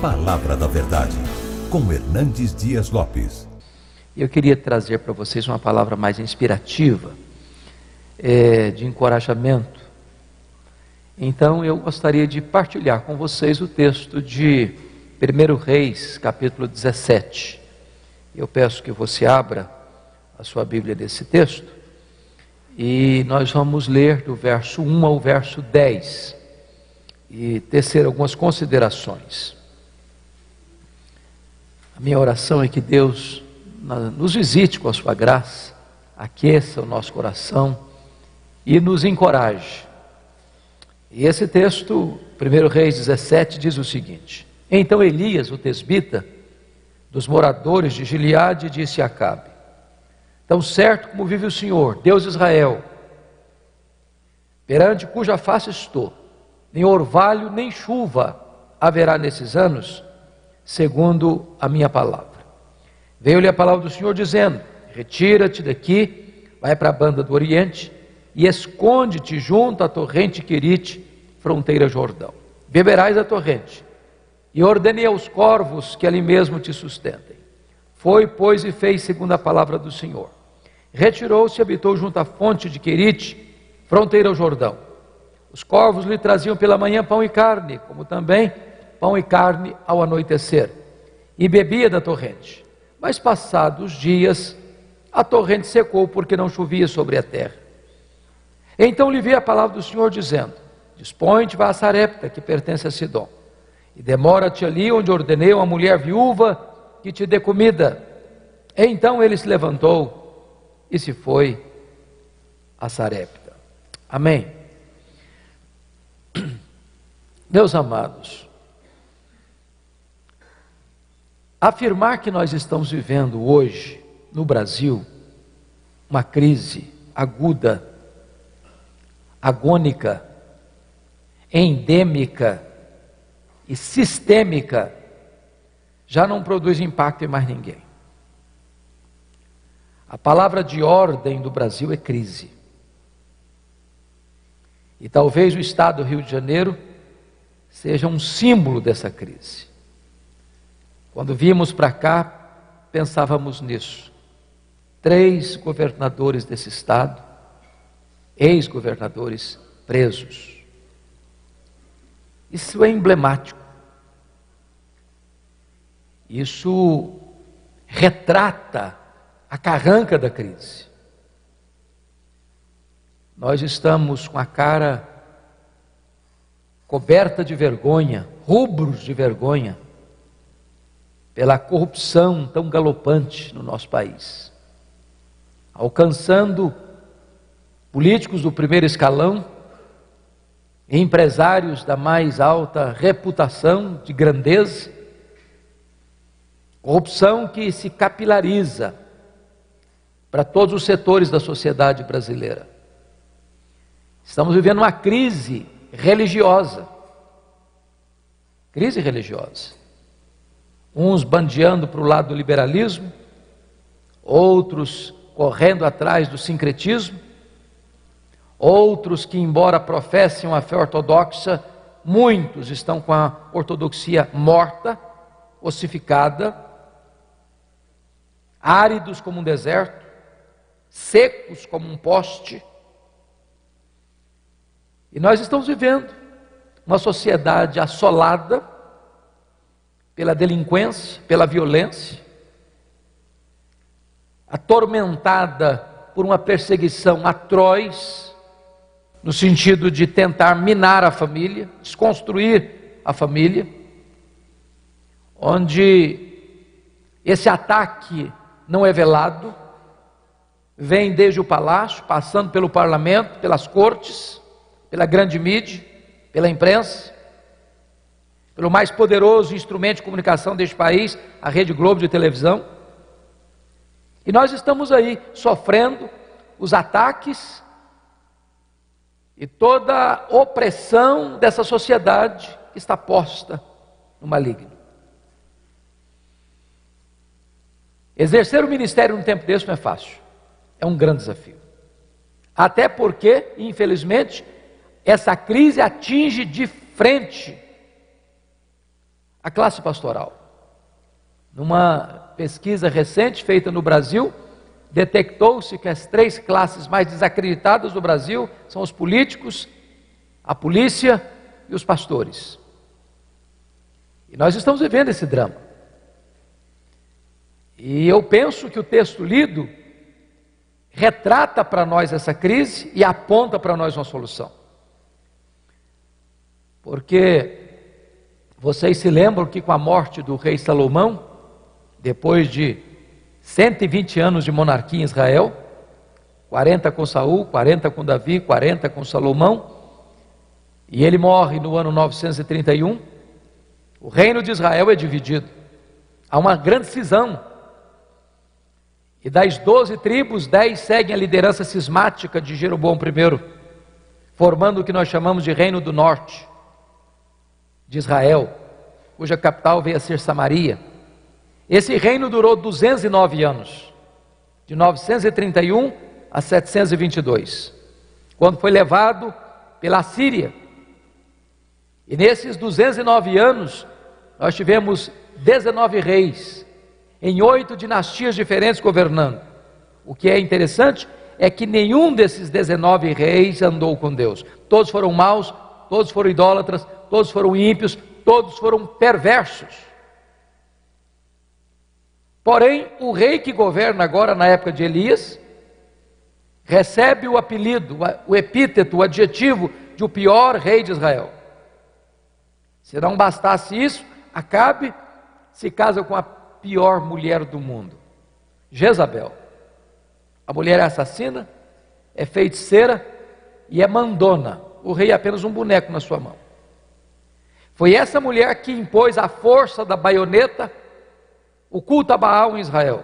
Palavra da Verdade, com Hernandes Dias Lopes. Eu queria trazer para vocês uma palavra mais inspirativa, é, de encorajamento. Então eu gostaria de partilhar com vocês o texto de 1 Reis, capítulo 17. Eu peço que você abra a sua Bíblia desse texto e nós vamos ler do verso 1 ao verso 10 e tecer algumas considerações. A minha oração é que Deus nos visite com a sua graça, aqueça o nosso coração e nos encoraje. E esse texto, 1 Reis 17, diz o seguinte: Então Elias, o tesbita, dos moradores de Gileade, disse a Acabe: Tão certo como vive o Senhor, Deus de Israel, perante cuja face estou, nem orvalho nem chuva haverá nesses anos, segundo a minha palavra. Veio-lhe a palavra do Senhor dizendo: Retira-te daqui, vai para a banda do Oriente e esconde-te junto à torrente Querite, fronteira Jordão. Beberás a torrente. E ordenei aos corvos que ali mesmo te sustentem. Foi, pois, e fez segundo a palavra do Senhor. Retirou-se e habitou junto à fonte de Querite, fronteira ao Jordão. Os corvos lhe traziam pela manhã pão e carne, como também pão e carne ao anoitecer, e bebia da torrente. Mas passados dias, a torrente secou porque não chovia sobre a terra. Então lhe veio a palavra do Senhor dizendo: Dispõe-te, vá a Sarepta, que pertence a Sidom, e demora-te ali onde ordenei uma mulher viúva que te dê comida. Então ele se levantou e se foi a Sarepta. Amém. Meus amados, Afirmar que nós estamos vivendo hoje, no Brasil, uma crise aguda, agônica, endêmica e sistêmica, já não produz impacto em mais ninguém. A palavra de ordem do Brasil é crise. E talvez o estado do Rio de Janeiro seja um símbolo dessa crise. Quando vimos para cá, pensávamos nisso. Três governadores desse estado, ex-governadores presos. Isso é emblemático. Isso retrata a carranca da crise. Nós estamos com a cara coberta de vergonha, rubros de vergonha pela corrupção tão galopante no nosso país, alcançando políticos do primeiro escalão, empresários da mais alta reputação de grandeza, corrupção que se capilariza para todos os setores da sociedade brasileira. Estamos vivendo uma crise religiosa. Crise religiosa uns bandeando para o lado do liberalismo, outros correndo atrás do sincretismo, outros que, embora professem uma fé ortodoxa, muitos estão com a ortodoxia morta, ossificada, áridos como um deserto, secos como um poste. E nós estamos vivendo uma sociedade assolada, pela delinquência, pela violência, atormentada por uma perseguição atroz, no sentido de tentar minar a família, desconstruir a família, onde esse ataque não é velado, vem desde o palácio, passando pelo parlamento, pelas cortes, pela grande mídia, pela imprensa, pelo mais poderoso instrumento de comunicação deste país, a Rede Globo de televisão. E nós estamos aí sofrendo os ataques e toda a opressão dessa sociedade que está posta no maligno. Exercer o ministério num tempo desse não é fácil, é um grande desafio. Até porque, infelizmente, essa crise atinge de frente a classe pastoral. Numa pesquisa recente feita no Brasil, detectou-se que as três classes mais desacreditadas do Brasil são os políticos, a polícia e os pastores. E nós estamos vivendo esse drama. E eu penso que o texto lido retrata para nós essa crise e aponta para nós uma solução. Porque vocês se lembram que com a morte do rei Salomão, depois de 120 anos de monarquia em Israel, 40 com Saul, 40 com Davi, 40 com Salomão, e ele morre no ano 931, o reino de Israel é dividido. Há uma grande cisão. E das doze tribos, dez seguem a liderança cismática de Jeroboão I, formando o que nós chamamos de Reino do Norte de Israel, cuja capital veio a ser Samaria. Esse reino durou 209 anos, de 931 a 722, quando foi levado pela Síria. E nesses 209 anos, nós tivemos 19 reis, em oito dinastias diferentes governando. O que é interessante é que nenhum desses 19 reis andou com Deus. Todos foram maus, todos foram idólatras, todos foram ímpios, todos foram perversos. Porém, o rei que governa agora na época de Elias recebe o apelido, o epíteto, o adjetivo de o pior rei de Israel. Se não bastasse isso, Acabe se casa com a pior mulher do mundo, Jezabel. A mulher é assassina, é feiticeira e é mandona. O rei é apenas um boneco na sua mão. Foi essa mulher que impôs a força da baioneta, o culto a Baal em Israel,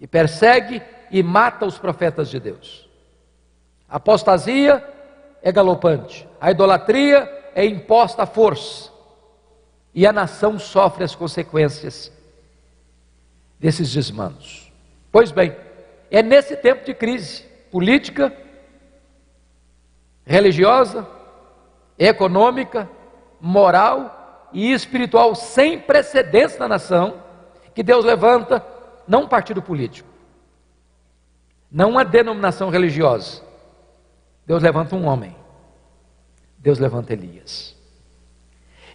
e persegue e mata os profetas de Deus. A apostasia é galopante, a idolatria é imposta à força, e a nação sofre as consequências desses desmandos. Pois bem, é nesse tempo de crise política, religiosa, econômica, moral e espiritual sem precedentes na nação, que Deus levanta não um partido político, não uma denominação religiosa. Deus levanta um homem. Deus levanta Elias.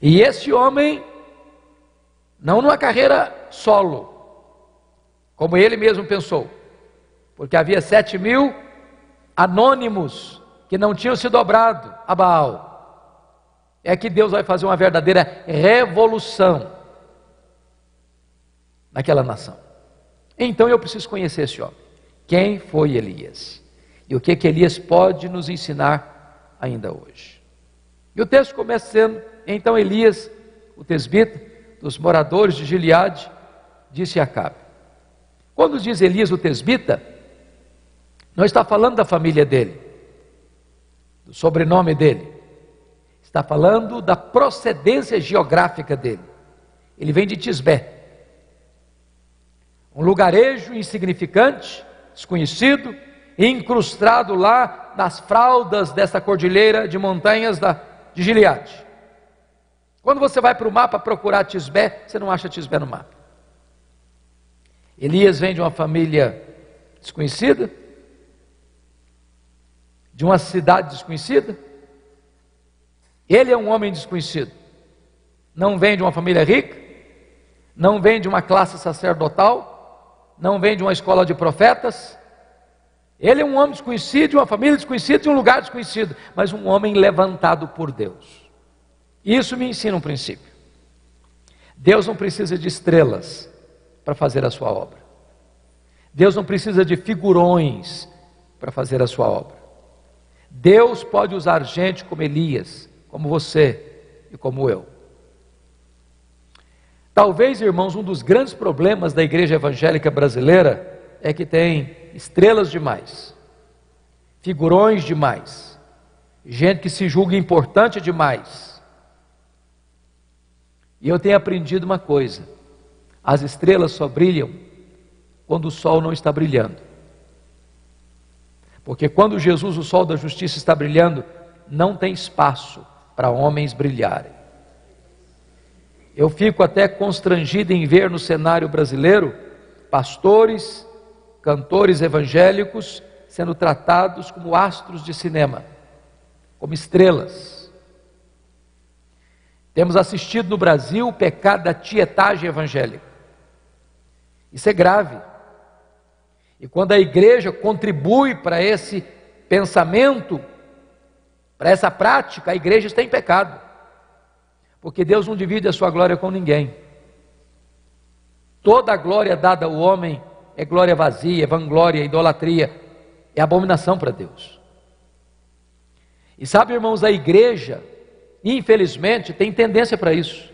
E esse homem, não numa carreira solo, como ele mesmo pensou, porque havia sete mil anônimos que não tinham se dobrado a Baal é que Deus vai fazer uma verdadeira revolução naquela nação. Então eu preciso conhecer esse homem. Quem foi Elias? E o que, que Elias pode nos ensinar ainda hoje? E o texto começa sendo: então Elias, o tesbita, dos moradores de Gileade, disse a Acabe. Quando diz Elias o tesbita, não está falando da família dele, do sobrenome dele. Está falando da procedência geográfica dele. Ele vem de Tisbé, um lugarejo insignificante, desconhecido, incrustado lá nas fraldas dessa cordilheira de montanhas da, de Gileade. Quando você vai para o mapa procurar Tisbé, você não acha Tisbé no mapa. Elias vem de uma família desconhecida, de uma cidade desconhecida, ele é um homem desconhecido. Não vem de uma família rica, não vem de uma classe sacerdotal, não vem de uma escola de profetas. Ele é um homem desconhecido, de uma família desconhecida, de um lugar desconhecido, mas um homem levantado por Deus. Isso me ensina um princípio. Deus não precisa de estrelas para fazer a sua obra. Deus não precisa de figurões para fazer a sua obra. Deus pode usar gente como Elias, como você e como eu. Talvez, irmãos, um dos grandes problemas da igreja evangélica brasileira é que tem estrelas demais, figurões demais, gente que se julga importante demais. E eu tenho aprendido uma coisa: as estrelas só brilham quando o sol não está brilhando. Porque quando Jesus, o sol da justiça, está brilhando, não tem espaço para homens brilharem. eu fico até constrangido em ver no cenário brasileiro pastores, cantores evangélicos sendo tratados como astros de cinema, como estrelas. Temos assistido no Brasil o pecado da tietagem evangélica. Isso é grave. E quando a igreja contribui para esse pensamento, para essa prática, a igreja está em pecado. Porque Deus não divide a sua glória com ninguém. Toda a glória dada ao homem é glória vazia, é vanglória, é idolatria, é abominação para Deus. E sabe, irmãos, a igreja, infelizmente, tem tendência para isso.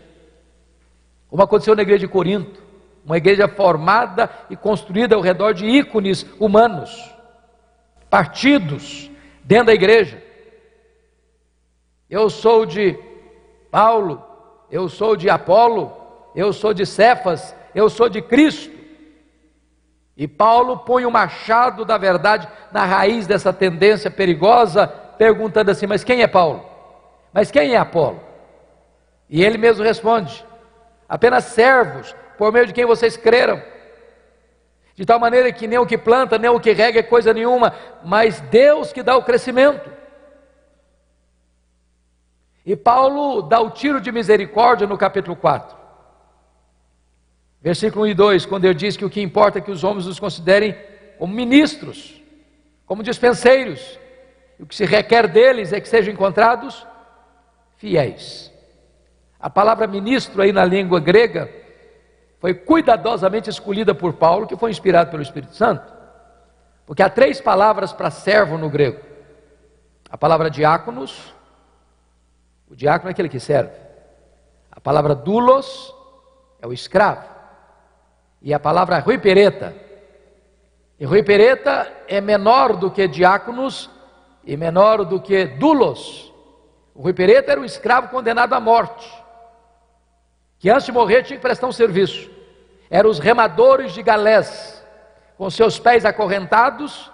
Como aconteceu na igreja de Corinto, uma igreja formada e construída ao redor de ícones humanos, partidos dentro da igreja. Eu sou de Paulo, eu sou de Apolo, eu sou de Cefas, eu sou de Cristo. E Paulo põe o machado da verdade na raiz dessa tendência perigosa, perguntando assim: Mas quem é Paulo? Mas quem é Apolo? E ele mesmo responde: Apenas servos, por meio de quem vocês creram. De tal maneira que nem o que planta, nem o que rega é coisa nenhuma, mas Deus que dá o crescimento. E Paulo dá o tiro de misericórdia no capítulo 4. Versículo 1 e 2, quando ele diz que o que importa é que os homens os considerem como ministros, como dispenseiros. E o que se requer deles é que sejam encontrados fiéis. A palavra ministro aí na língua grega foi cuidadosamente escolhida por Paulo, que foi inspirado pelo Espírito Santo. Porque há três palavras para servo no grego: a palavra diáconos, o diácono é aquele que serve. A palavra dulos é o escravo. E a palavra ruipereta. E ruipereta é menor do que diáconos e menor do que dulos. O ruipereta era o escravo condenado à morte, que antes de morrer tinha que prestar um serviço. Eram os remadores de galés, com seus pés acorrentados,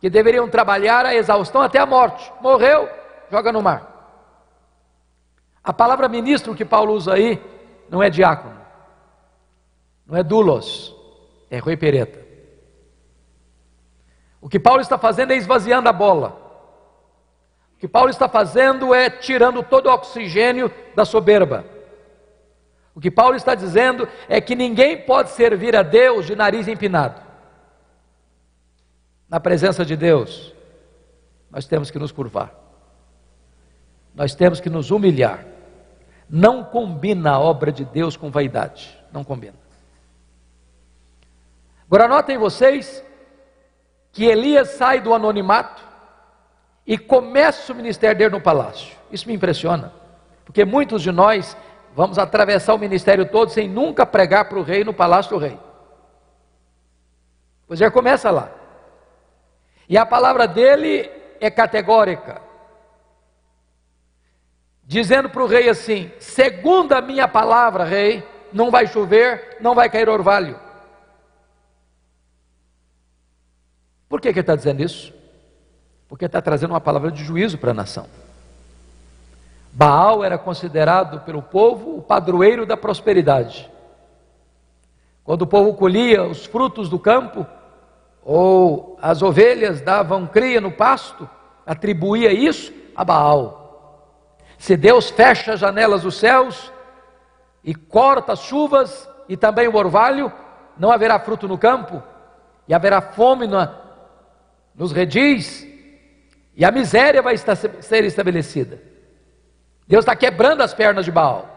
que deveriam trabalhar a exaustão até a morte. Morreu, joga no mar. A palavra ministro que Paulo usa aí não é diácono, não é dulos, é rui pereta. O que Paulo está fazendo é esvaziando a bola. O que Paulo está fazendo é tirando todo o oxigênio da soberba. O que Paulo está dizendo é que ninguém pode servir a Deus de nariz empinado. Na presença de Deus, nós temos que nos curvar. Nós temos que nos humilhar. Não combina a obra de Deus com vaidade. Não combina. Agora notem vocês que Elias sai do anonimato e começa o ministério dele no palácio. Isso me impressiona, porque muitos de nós vamos atravessar o ministério todo sem nunca pregar para o rei no palácio do rei. Pois já começa lá. E a palavra dele é categórica dizendo para o rei assim: segundo a minha palavra, rei, não vai chover, não vai cair orvalho. Por que, que ele está dizendo isso? Porque está trazendo uma palavra de juízo para a nação. Baal era considerado pelo povo o padroeiro da prosperidade. Quando o povo colhia os frutos do campo, ou as ovelhas davam cria no pasto, atribuía isso a Baal. Se Deus fecha as janelas dos céus e corta as chuvas e também o orvalho, não haverá fruto no campo, e haverá fome na, nos redis, e a miséria vai estar, ser estabelecida. Deus está quebrando as pernas de Baal.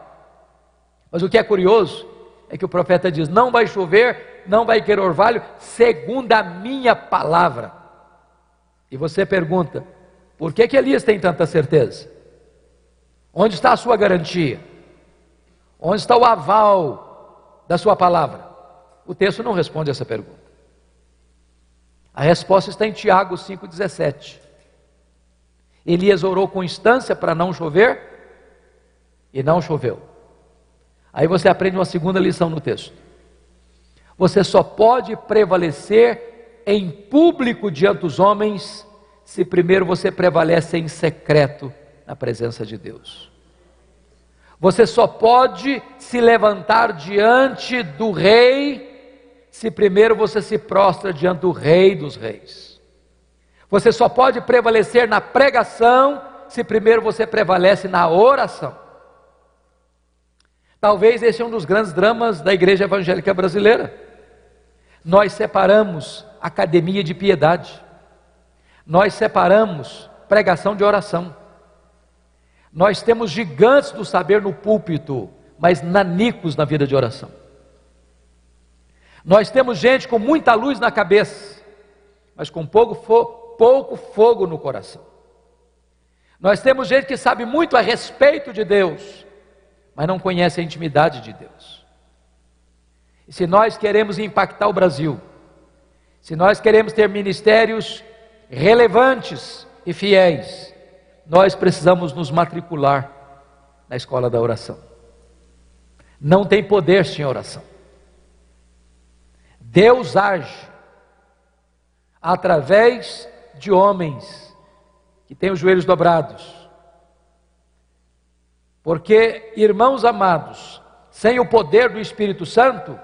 Mas o que é curioso é que o profeta diz: Não vai chover, não vai querer orvalho, segundo a minha palavra. E você pergunta: por que, que Elias tem tanta certeza? Onde está a sua garantia? Onde está o aval da sua palavra? O texto não responde essa pergunta. A resposta está em Tiago 5,17. Elias orou com instância para não chover e não choveu. Aí você aprende uma segunda lição no texto. Você só pode prevalecer em público diante dos homens se primeiro você prevalece em secreto na presença de Deus. Você só pode se levantar diante do rei se primeiro você se prostra diante do rei dos reis. Você só pode prevalecer na pregação se primeiro você prevalece na oração. Talvez esse é um dos grandes dramas da igreja evangélica brasileira. Nós separamos academia de piedade, nós separamos pregação de oração. Nós temos gigantes do saber no púlpito, mas nanicos na vida de oração. Nós temos gente com muita luz na cabeça, mas com pouco, fo pouco fogo no coração. Nós temos gente que sabe muito a respeito de Deus, mas não conhece a intimidade de Deus. E se nós queremos impactar o Brasil, se nós queremos ter ministérios relevantes e fiéis, nós precisamos nos matricular na escola da oração. Não tem poder sem oração. Deus age através de homens que têm os joelhos dobrados. Porque, irmãos amados, sem o poder do Espírito Santo,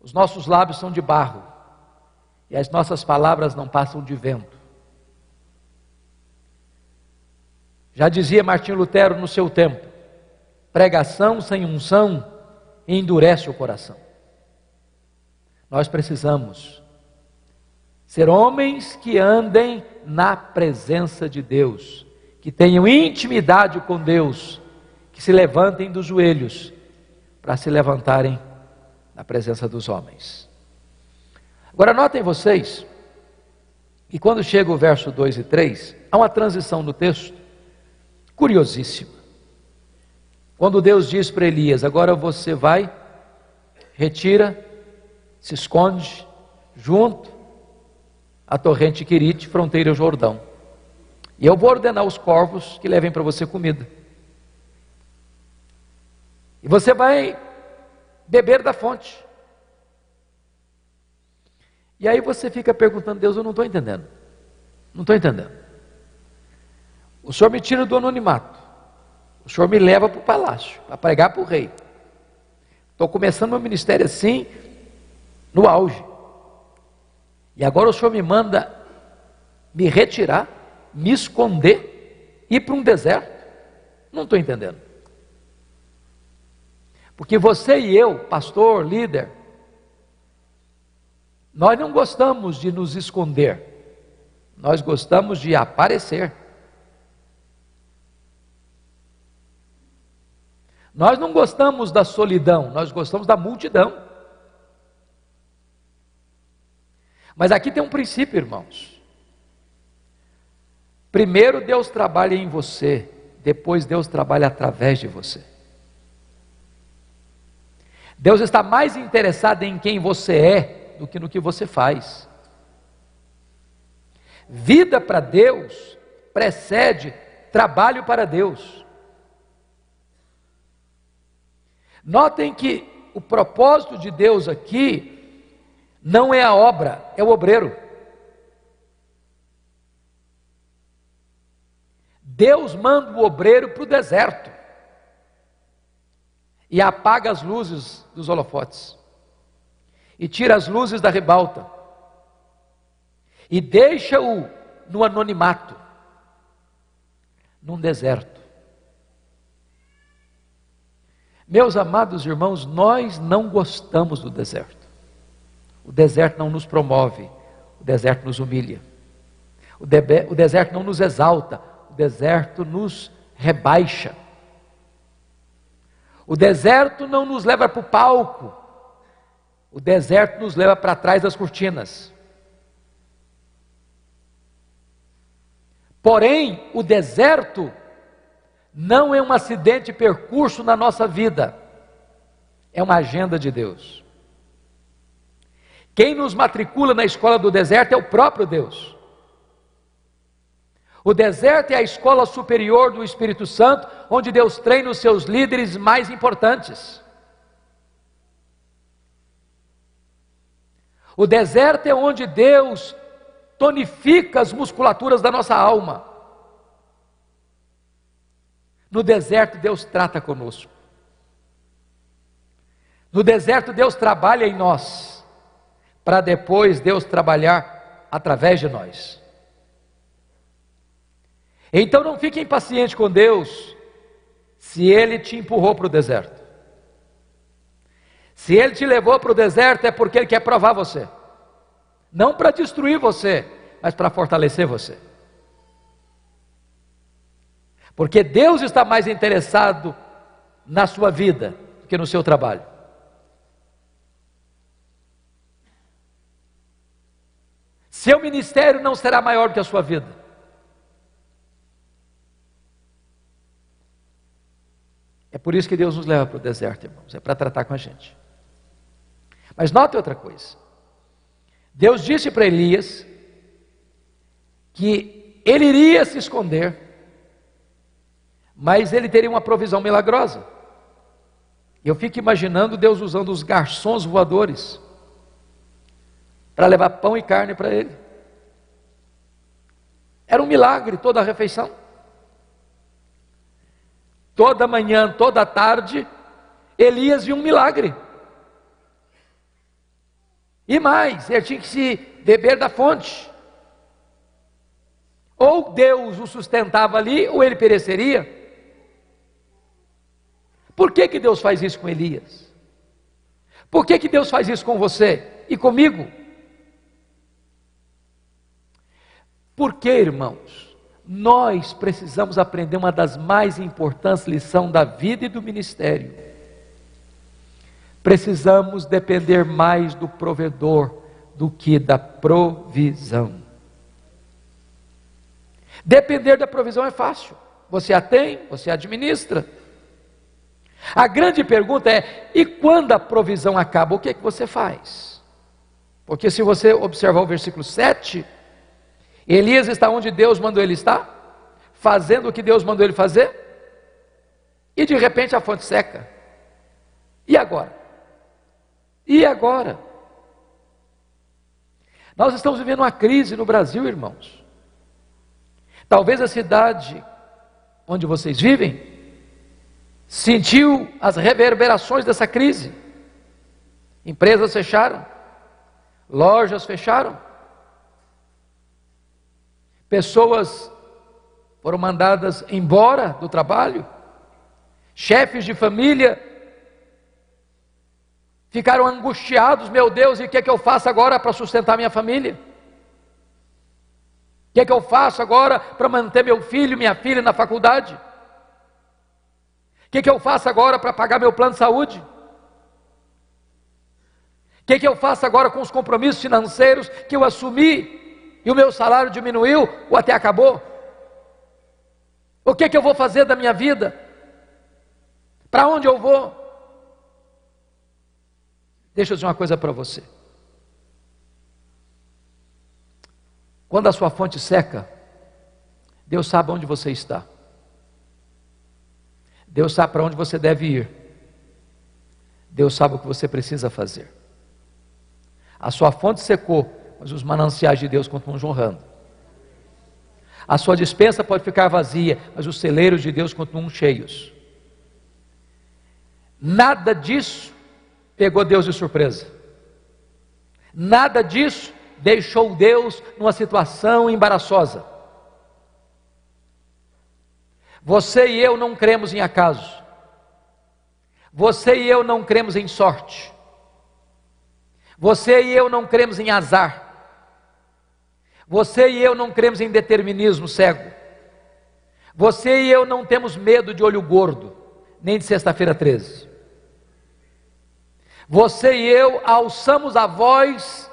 os nossos lábios são de barro e as nossas palavras não passam de vento. Já dizia Martinho Lutero no seu tempo: pregação sem unção endurece o coração. Nós precisamos ser homens que andem na presença de Deus, que tenham intimidade com Deus, que se levantem dos joelhos para se levantarem na presença dos homens. Agora notem vocês que quando chega o verso 2 e 3, há uma transição no texto curiosíssima. Quando Deus diz para Elias: Agora você vai, retira, se esconde, junto à torrente Quirite, fronteira ao Jordão. E eu vou ordenar os corvos que levem para você comida. E você vai beber da fonte. E aí você fica perguntando, Deus, eu não estou entendendo. Não estou entendendo. O Senhor me tira do anonimato. O Senhor me leva para o palácio, para pregar para o rei. Estou começando meu ministério assim, no auge. E agora o Senhor me manda me retirar, me esconder, ir para um deserto. Não estou entendendo. Porque você e eu, pastor, líder, nós não gostamos de nos esconder, nós gostamos de aparecer. Nós não gostamos da solidão, nós gostamos da multidão. Mas aqui tem um princípio, irmãos. Primeiro Deus trabalha em você, depois Deus trabalha através de você. Deus está mais interessado em quem você é do que no que você faz. Vida para Deus precede trabalho para Deus. Notem que o propósito de Deus aqui não é a obra, é o obreiro. Deus manda o obreiro para o deserto e apaga as luzes dos holofotes e tira as luzes da ribalta e deixa-o no anonimato, num deserto. Meus amados irmãos, nós não gostamos do deserto. O deserto não nos promove, o deserto nos humilha. O, debe, o deserto não nos exalta, o deserto nos rebaixa. O deserto não nos leva para o palco, o deserto nos leva para trás das cortinas. Porém, o deserto não é um acidente de percurso na nossa vida, é uma agenda de Deus. Quem nos matricula na escola do deserto é o próprio Deus. O deserto é a escola superior do Espírito Santo, onde Deus treina os seus líderes mais importantes. O deserto é onde Deus tonifica as musculaturas da nossa alma No deserto, Deus trata conosco. No deserto, Deus trabalha em nós, para depois Deus trabalhar através de nós. Então não fique impaciente com Deus, se Ele te empurrou para o deserto. Se Ele te levou para o deserto, é porque Ele quer provar você, não para destruir você, mas para fortalecer você. Porque Deus está mais interessado na sua vida do que no seu trabalho. Seu ministério não será maior do que a sua vida. É por isso que Deus nos leva para o deserto, irmãos, é para tratar com a gente. Mas note outra coisa. Deus disse para Elias que ele iria se esconder, mas ele teria uma provisão milagrosa. Eu fico imaginando Deus usando os garçons voadores para levar pão e carne para ele. Era um milagre toda a refeição. Toda manhã, toda tarde, Elias viu um milagre. E mais, ele tinha que se beber da fonte. Ou Deus o sustentava ali, ou ele pereceria. Por que, que Deus faz isso com Elias? Por que, que Deus faz isso com você e comigo? Porque, irmãos, nós precisamos aprender uma das mais importantes lições da vida e do ministério. Precisamos depender mais do provedor do que da provisão. Depender da provisão é fácil. Você a tem, você administra. A grande pergunta é: e quando a provisão acaba, o que é que você faz? Porque se você observar o versículo 7, Elias está onde Deus mandou ele estar, fazendo o que Deus mandou ele fazer, e de repente a fonte seca. E agora? E agora? Nós estamos vivendo uma crise no Brasil, irmãos. Talvez a cidade onde vocês vivem sentiu as reverberações dessa crise. Empresas fecharam, lojas fecharam, pessoas foram mandadas embora do trabalho, chefes de família ficaram angustiados, meu Deus, e o que é que eu faço agora para sustentar minha família? O que é que eu faço agora para manter meu filho, minha filha na faculdade? O que que eu faço agora para pagar meu plano de saúde? O que que eu faço agora com os compromissos financeiros que eu assumi e o meu salário diminuiu ou até acabou? O que, que eu vou fazer da minha vida? Para onde eu vou? Deixa eu dizer uma coisa para você. Quando a sua fonte seca, Deus sabe onde você está. Deus sabe para onde você deve ir. Deus sabe o que você precisa fazer. A sua fonte secou, mas os mananciais de Deus continuam jorrando. A sua dispensa pode ficar vazia, mas os celeiros de Deus continuam cheios. Nada disso pegou Deus de surpresa. Nada disso deixou Deus numa situação embaraçosa. Você e eu não cremos em acaso. Você e eu não cremos em sorte. Você e eu não cremos em azar. Você e eu não cremos em determinismo cego. Você e eu não temos medo de olho gordo, nem de sexta-feira 13. Você e eu alçamos a voz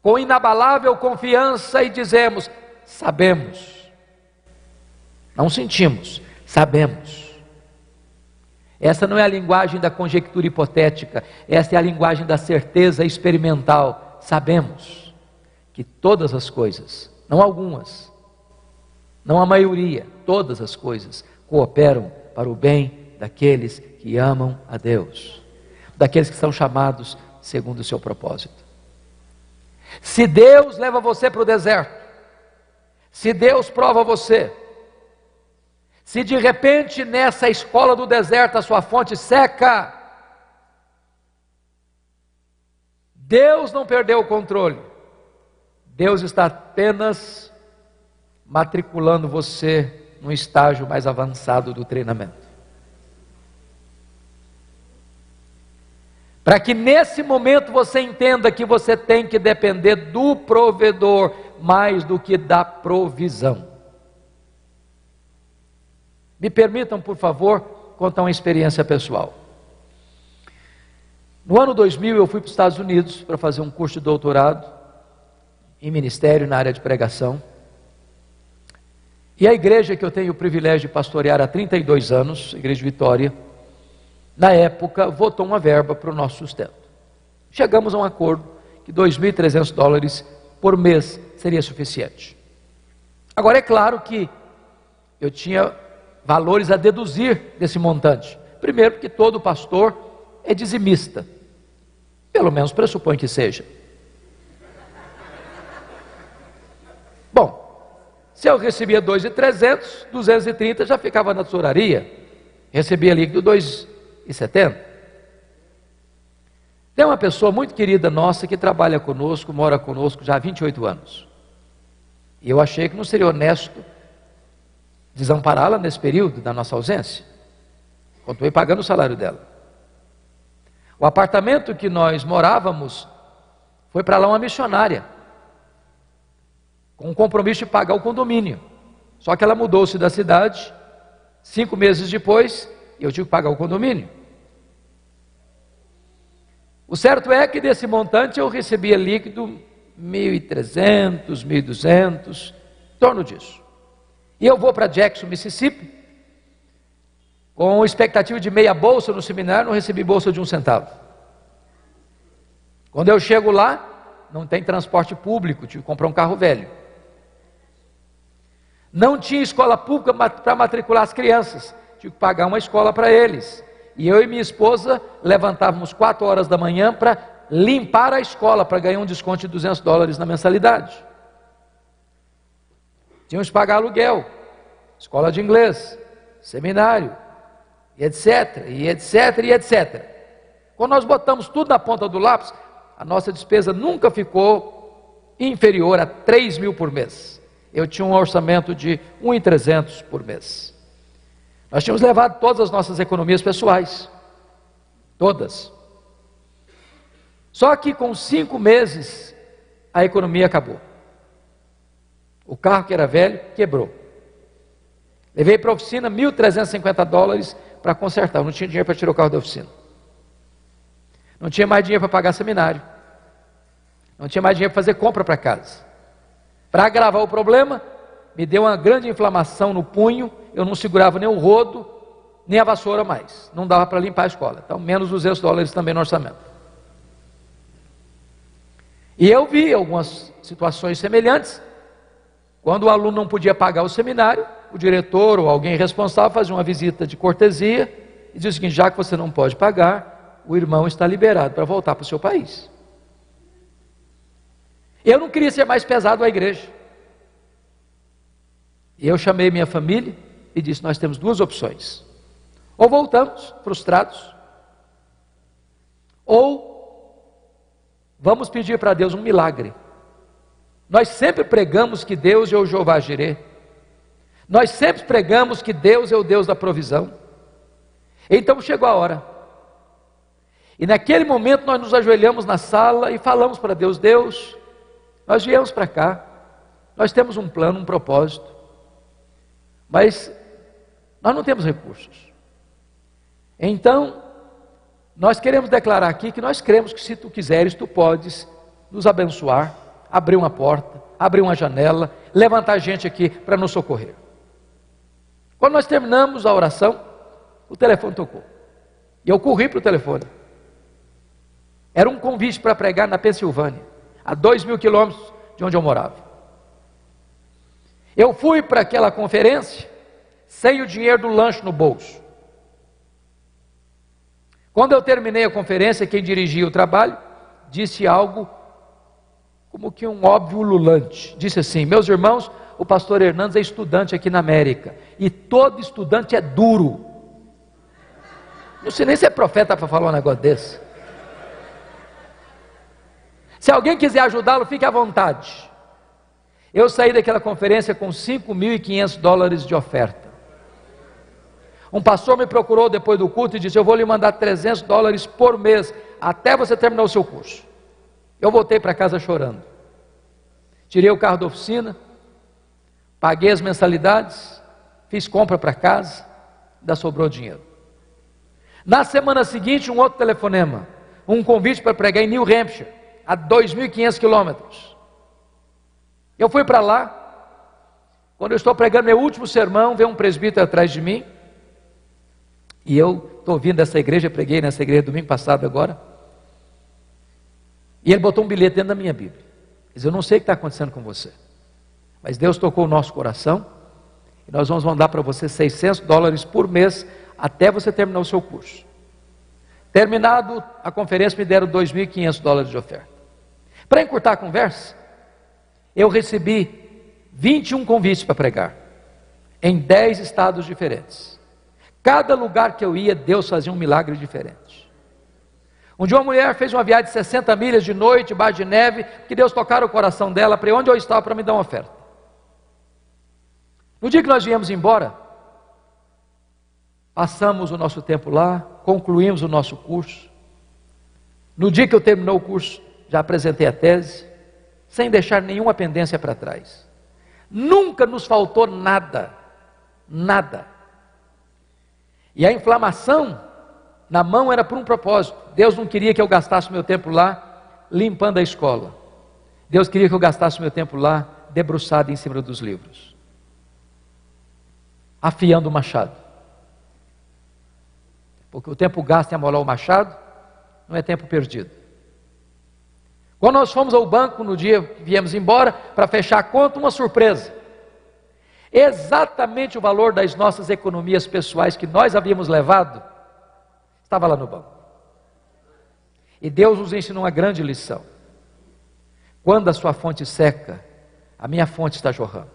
com inabalável confiança e dizemos: sabemos. Não sentimos, sabemos. Essa não é a linguagem da conjectura hipotética, essa é a linguagem da certeza experimental. Sabemos que todas as coisas, não algumas, não a maioria, todas as coisas cooperam para o bem daqueles que amam a Deus, daqueles que são chamados segundo o seu propósito. Se Deus leva você para o deserto, se Deus prova você, Se de repente nessa escola do deserto a sua fonte seca, Deus não perdeu o controle. Deus está apenas matriculando você num estágio mais avançado do treinamento. Para que nesse momento você entenda que você tem que depender do provedor mais do que da provisão. Me permitam, por favor, contar uma experiência pessoal. No ano 2000, eu fui para os Estados Unidos para fazer um curso de doutorado em ministério na área de pregação. E a igreja que eu tenho o privilégio de pastorear há 32 anos, a Igreja Vitória, na época votou uma verba para o nosso sustento. Chegamos a um acordo que 2.300 dólares por mês seria suficiente. Agora, é claro que eu tinha valores a deduzir desse montante. Primeiro, porque todo pastor é dizimista. Pelo menos pressupõe que seja. Bom, se eu recebia 2,300, 230 já ficava na tesouraria. Recebia líquido 2,70. Tem uma pessoa muito querida nossa que trabalha conosco, mora conosco já há 28 anos. E eu achei que não seria honesto desampará-la nesse período da nossa ausência. Continuei pagando o salário dela. O apartamento que nós morávamos foi para lá uma missionária, com o compromisso de pagar o condomínio. Só que ela mudou-se da cidade, cinco meses depois, e eu tive que pagar o condomínio. O certo é que desse montante eu recebia líquido 1.300, 1.200, em torno disso. E eu vou para Jackson, Mississippi, com expectativa de meia bolsa no seminário, não recebi bolsa de um centavo. Quando eu chego lá, não tem transporte público, tive que comprar um carro velho. Não tinha escola pública para matricular as crianças, tive que pagar uma escola para eles. E eu e minha esposa levantávamos quatro horas da manhã para limpar a escola, para ganhar um desconto de 200 dólares na mensalidade. Tínhamos que pagar aluguel, escola de inglês, seminário, e etc, e etc, e etc. Quando nós botamos tudo na ponta do lápis, a nossa despesa nunca ficou inferior a 3 mil por mês. Eu tinha um orçamento de 1,300 por mês. Nós tínhamos levado todas as nossas economias pessoais. Todas. Só que com cinco meses, a economia acabou. O carro que era velho quebrou. Levei para a oficina 1.350 dólares para consertar. Eu não tinha dinheiro para tirar o carro da oficina. Não tinha mais dinheiro para pagar seminário. Não tinha mais dinheiro para fazer compra para casa. Para agravar o problema, me deu uma grande inflamação no punho. Eu não segurava nem o rodo, nem a vassoura mais. Não dava para limpar a escola. Então, menos 200 dólares também no orçamento. E eu vi algumas situações semelhantes quando o aluno não podia pagar o seminário, o diretor ou alguém responsável fazia uma visita de cortesia e dizia o seguinte: já que você não pode pagar, o irmão está liberado para voltar para o seu país. Eu não queria ser mais pesado à igreja. E eu chamei minha família e disse: Nós temos duas opções. Ou voltamos frustrados, ou vamos pedir para Deus um milagre. Nós sempre pregamos que Deus é o Jeová Jireh. Nós sempre pregamos que Deus é o Deus da provisão. Então chegou a hora. E naquele momento nós nos ajoelhamos na sala e falamos para Deus: Deus, nós viemos para cá, nós temos um plano, um propósito, mas nós não temos recursos. Então, nós queremos declarar aqui que nós cremos que se tu quiseres, tu podes nos abençoar abrir uma porta, abrir uma janela, levantar gente aqui para nos socorrer. Quando nós terminamos a oração, o telefone tocou. E eu corri para o telefone. Era um convite para pregar na Pensilvânia, a dois mil quilômetros de onde eu morava. Eu fui para aquela conferência sem o dinheiro do lanche no bolso. Quando eu terminei a conferência, quem dirigia o trabalho disse algo como que um óbvio lulante. Disse assim: Meus irmãos, o pastor Hernandes é estudante aqui na América. E todo estudante é duro. Não sei nem se é profeta para falar um negócio desse. Se alguém quiser ajudá-lo, fique à vontade. Eu saí daquela conferência com 5.500 dólares de oferta. Um pastor me procurou depois do culto e disse: Eu vou lhe mandar 300 dólares por mês até você terminar o seu curso. Eu voltei para casa chorando. Tirei o carro da oficina, paguei as mensalidades, fiz compra para casa, ainda sobrou dinheiro. Na semana seguinte, um outro telefonema, um convite para pregar em New Hampshire, a 2.500 quilômetros. Eu fui para lá, quando eu estou pregando meu último sermão, vem um presbítero atrás de mim, e eu estou vindo dessa igreja, preguei nessa igreja domingo passado agora. E ele botou um bilhete dentro da minha Bíblia. Diz: Eu não sei o que está acontecendo com você, mas Deus tocou o nosso coração e nós vamos mandar para você 600 dólares por mês até você terminar o seu curso. Terminado a conferência, me deram 2.500 dólares de oferta. Para encurtar a conversa, eu recebi 21 convites para pregar em 10 estados diferentes. Cada lugar que eu ia, Deus fazia um milagre diferente. Um dia uma mulher fez uma viagem de 60 milhas de noite, debaixo de neve, que Deus tocara o coração dela para onde eu estava para me dar uma oferta. No dia que nós viemos embora, passamos o nosso tempo lá, concluímos o nosso curso. No dia que eu terminou o curso, já apresentei a tese, sem deixar nenhuma pendência para trás. Nunca nos faltou nada, nada. E a inflamação na mão era por um propósito. Deus não queria que eu gastasse meu tempo lá limpando a escola. Deus queria que eu gastasse meu tempo lá debruçado em cima dos livros, afiando o machado. Porque o tempo gasto em amolar o machado não é tempo perdido. Quando nós fomos ao banco no dia que viemos embora para fechar a conta, uma surpresa. Exatamente o valor das nossas economias pessoais que nós havíamos levado estava lá no banco. E Deus nos ensinou uma grande lição. Quando a sua fonte seca, a minha fonte está jorrando.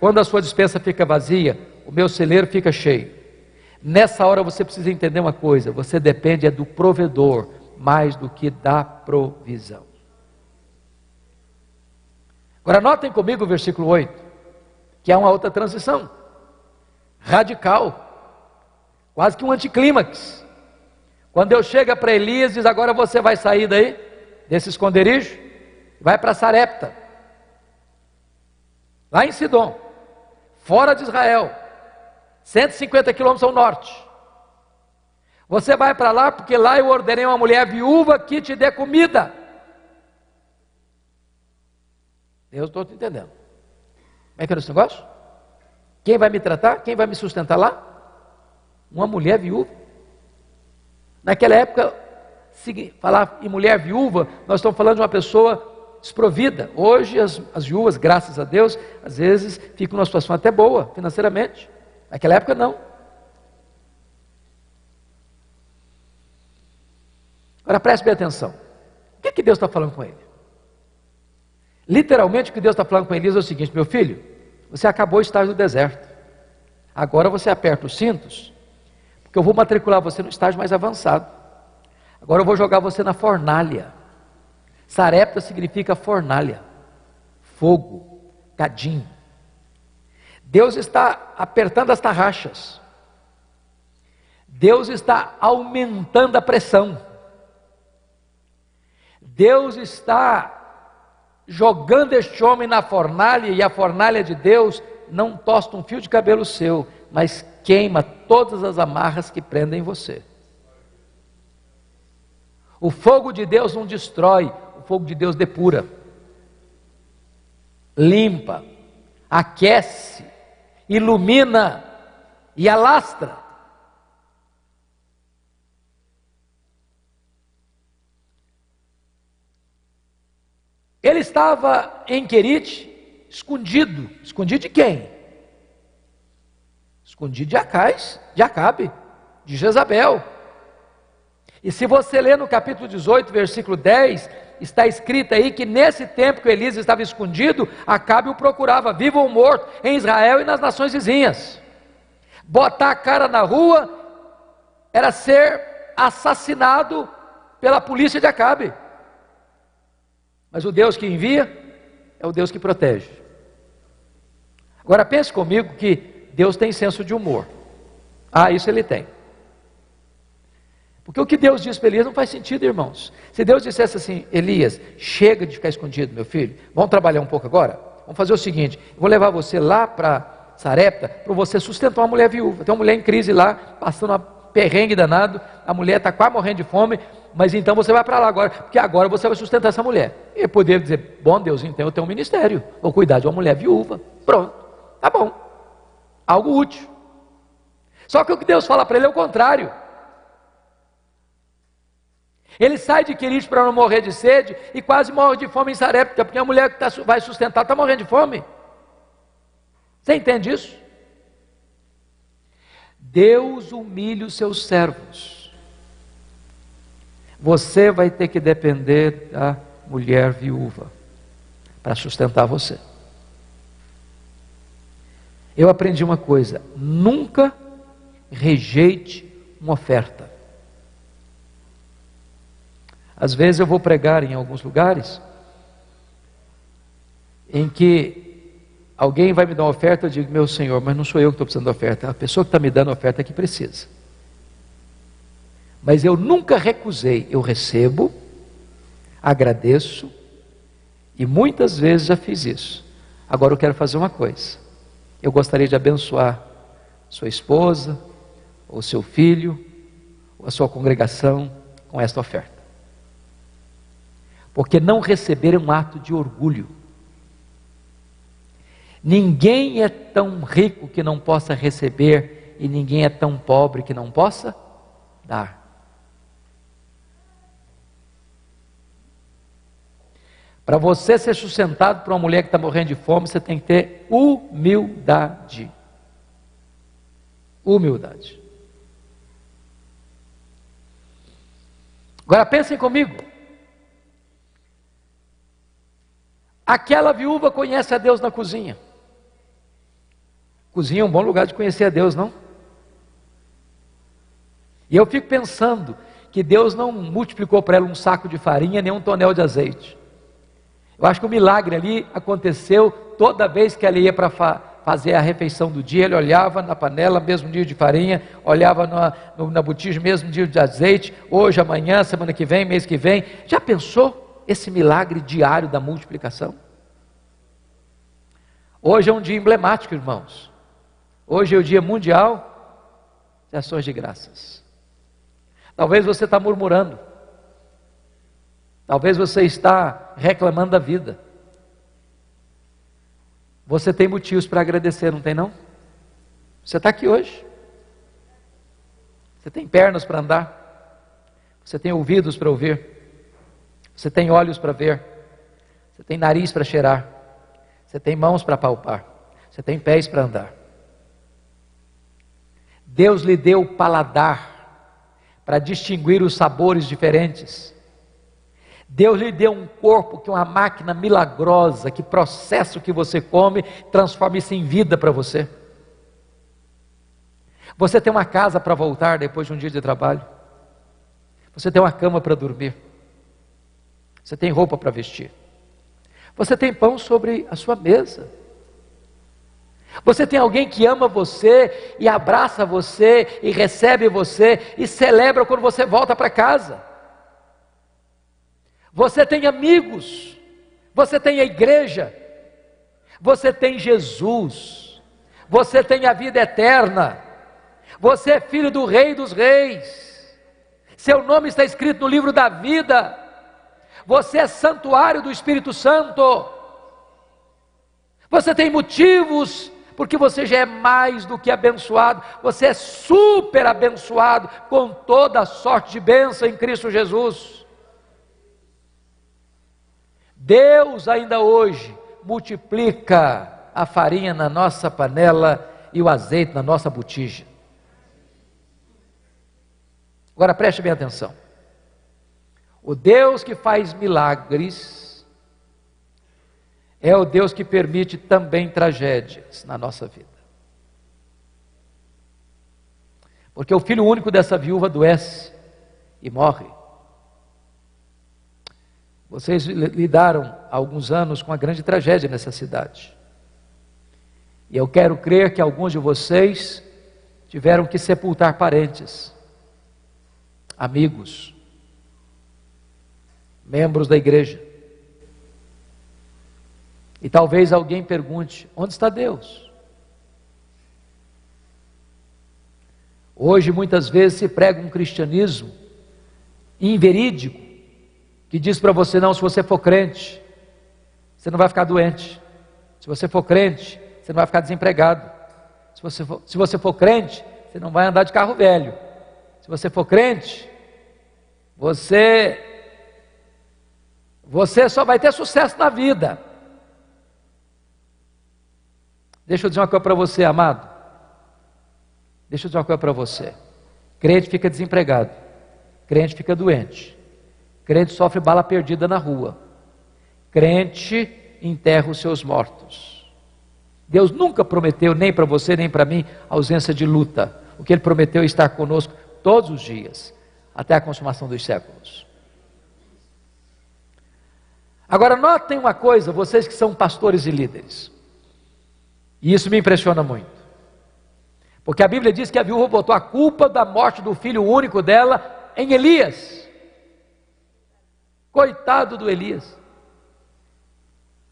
Quando a sua dispensa fica vazia, o meu celeiro fica cheio. Nessa hora você precisa entender uma coisa: você depende é do provedor mais do que da provisão. Agora notem comigo o versículo 8 que é uma outra transição radical, quase que um anticlímax. Quando Deus chega para Elias diz: Agora você vai sair daí, desse esconderijo, vai para Sarepta, lá em Sidom, fora de Israel, 150 quilômetros ao norte. Você vai para lá porque lá eu ordenei uma mulher viúva que te dê comida. Eu estou te entendendo. Como é que era esse negócio? Quem vai me tratar? Quem vai me sustentar lá? Uma mulher viúva. Naquela época, falar em mulher viúva, nós estamos falando de uma pessoa desprovida. Hoje, as, as viúvas, graças a Deus, às vezes ficam numa situação até boa financeiramente. Naquela época, não. Agora preste bem atenção. O que, é que Deus está falando com ele? Literalmente o que Deus está falando com Elias é o seguinte: meu filho, você acabou o estágio do deserto. Agora você aperta os cintos, porque eu vou matricular você no estágio mais avançado. Agora eu vou jogar você na fornalha. Sarepta significa fornalha, fogo, cadinho. Deus está apertando as tarraxas. Deus está aumentando a pressão. Deus está jogando este homem na fornalha, e a fornalha de Deus não tosta um fio de cabelo seu, mas queima todas as amarras que prendem você. O fogo de Deus não destrói, o fogo de Deus depura, limpa, aquece, ilumina e alastra. Ele estava em Querite, escondido. Escondido de quem? Escondido de Acais, de Acabe, de Jezabel. E se você ler no capítulo 18, versículo 10, está escrito aí que nesse tempo que Elias estava escondido, Acabe o procurava, vivo ou morto, em Israel e nas nações vizinhas. Botar a cara na rua era ser assassinado pela polícia de Acabe. Mas o Deus que envia é o Deus que protege. Agora pense comigo que Deus tem senso de humor. Ah, isso ele tem. Porque o que Deus diz para Elias não faz sentido, irmãos. Se Deus dissesse assim, Elias, chega de ficar escondido, meu filho, vamos trabalhar um pouco agora? Vamos fazer o seguinte: vou levar você lá para Sarepta para você sustentar uma mulher viúva. Tem uma mulher em crise lá, passando uma perrengue danado, a mulher está quase morrendo de fome, mas então você vai para lá agora, porque agora você vai sustentar essa mulher. E poderia dizer, bom Deus, então eu tenho um ministério, vou cuidar de uma mulher viúva. Pronto, tá bom. Algo útil. Só que o que Deus fala para ele é o contrário. Ele sai de Querite para não morrer de sede e quase morre de fome em Sarepta, porque a mulher que tá, vai sustentar está morrendo de fome. Você entende isso? Deus humilha os seus servos. Você vai ter que depender da mulher viúva para sustentar você. Eu aprendi uma coisa: nunca rejeite uma oferta. Às vezes eu vou pregar em alguns lugares em que alguém vai me dar uma oferta, eu digo, meu Senhor, mas não sou eu que estou precisando da oferta, é a pessoa que está me dando a oferta é que precisa. Mas eu nunca recusei, eu recebo, agradeço, e muitas vezes já fiz isso. Agora eu quero fazer uma coisa. Eu gostaria de abençoar sua esposa, ou seu filho, ou a sua congregação com esta oferta. Porque não receber é um ato de orgulho. Ninguém é tão rico que não possa receber, e ninguém é tão pobre que não possa dar. Para você ser sustentado por uma mulher que está morrendo de fome, você tem que ter humildade. Humildade. Agora pensem comigo. Aquela viúva conhece a Deus na cozinha. Cozinha é um bom lugar de conhecer a Deus, não? E eu fico pensando que Deus não multiplicou para ela um saco de farinha nem um tonel de azeite. Eu acho que o milagre ali aconteceu toda vez que ela ia para fa fazer a refeição do dia, ele olhava na panela, mesmo dia de farinha, olhava na, no, na botija, mesmo dia de azeite, hoje, amanhã, semana que vem, mês que vem. Já pensou? esse milagre diário da multiplicação. Hoje é um dia emblemático, irmãos. Hoje é o dia mundial de ações de graças. Talvez você está murmurando. Talvez você está reclamando da vida. Você tem motivos para agradecer, não tem não? Você está aqui hoje. Você tem pernas para andar. Você tem ouvidos para ouvir. Você tem olhos para ver, você tem nariz para cheirar, você tem mãos para palpar, você tem pés para andar. Deus lhe deu paladar para distinguir os sabores diferentes. Deus lhe deu um corpo que é uma máquina milagrosa que processa o que você come, transforma isso em vida para você. Você tem uma casa para voltar depois de um dia de trabalho. Você tem uma cama para dormir. Você tem roupa para vestir. Você tem pão sobre a sua mesa. Você tem alguém que ama você e abraça você e recebe você e celebra quando você volta para casa. Você tem amigos. Você tem a igreja. Você tem Jesus. Você tem a vida eterna. Você é filho do Rei dos Reis. Seu nome está escrito no livro da vida. Você é santuário do Espírito Santo. Você tem motivos, porque você já é mais do que abençoado, você é super abençoado com toda a sorte de bênção em Cristo Jesus. Deus ainda hoje multiplica a farinha na nossa panela e o azeite na nossa botija. Agora preste bem atenção. O Deus que faz milagres é o Deus que permite também tragédias na nossa vida. Porque o filho único dessa viúva adoece e morre. Vocês lidaram há alguns anos com uma grande tragédia nessa cidade. E eu quero crer que alguns de vocês tiveram que sepultar parentes, amigos, membros da igreja. E talvez alguém pergunte: onde está Deus? Hoje muitas vezes se prega um cristianismo inverídico que diz para você: não, se você for crente, você não vai ficar doente. Se você for crente, você não vai ficar desempregado. Se você for, se você for crente, você não vai andar de carro velho. Se você for crente, você você só vai ter sucesso na vida. Deixa eu dizer uma coisa para você, amado. Deixa eu dizer uma coisa para você. Crente fica desempregado. Crente fica doente. Crente sofre bala perdida na rua. Crente enterra os seus mortos. Deus nunca prometeu, nem para você, nem para mim, ausência de luta. O que Ele prometeu é estar conosco todos os dias, até a consumação dos séculos. Agora, notem uma coisa, vocês que são pastores e líderes, e isso me impressiona muito, porque a Bíblia diz que a viúva botou a culpa da morte do filho único dela em Elias. Coitado do Elias.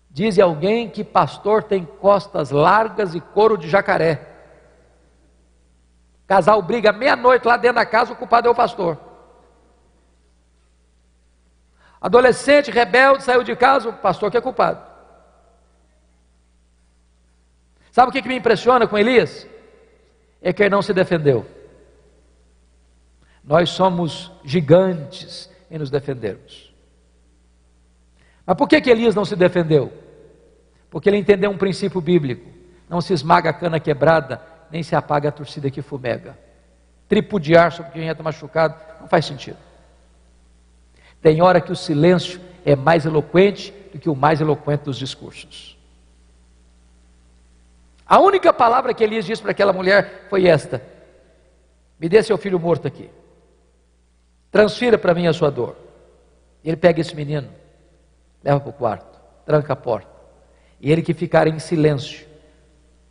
Diz alguém que pastor tem costas largas e couro de jacaré. Casal briga meia-noite lá dentro da casa, o culpado é o pastor. Adolescente rebelde saiu de casa, o pastor que é culpado. Sabe o que, que me impressiona com Elias? É que ele não se defendeu. Nós somos gigantes em nos defendermos. Mas por que, que Elias não se defendeu? Porque ele entendeu um princípio bíblico: não se esmaga a cana quebrada, nem se apaga a torcida que fumega. Tripudiar sobre quem está machucado não faz sentido. Tem hora que o silêncio é mais eloquente do que o mais eloquente dos discursos. A única palavra que Elias disse para aquela mulher foi esta: Me dê seu filho morto aqui. Transfira para mim a sua dor. Ele pega esse menino, leva para o quarto, tranca a porta. E ele que ficar em silêncio,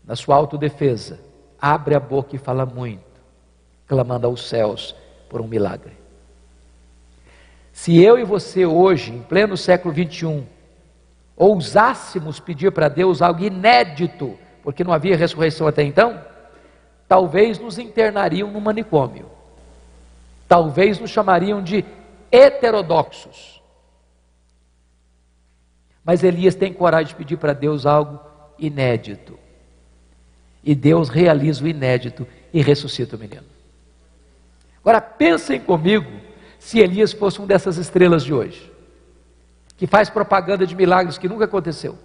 na sua autodefesa, abre a boca e fala muito, clamando aos céus por um milagre. Se eu e você hoje, em pleno século 21, ousássemos pedir para Deus algo inédito, porque não havia ressurreição até então, talvez nos internariam no manicômio, talvez nos chamariam de heterodoxos. Mas Elias tem coragem de pedir para Deus algo inédito. E Deus realiza o inédito e ressuscita o menino. Agora pensem comigo se Elias fosse um dessas estrelas de hoje, que faz propaganda de milagres que nunca aconteceu.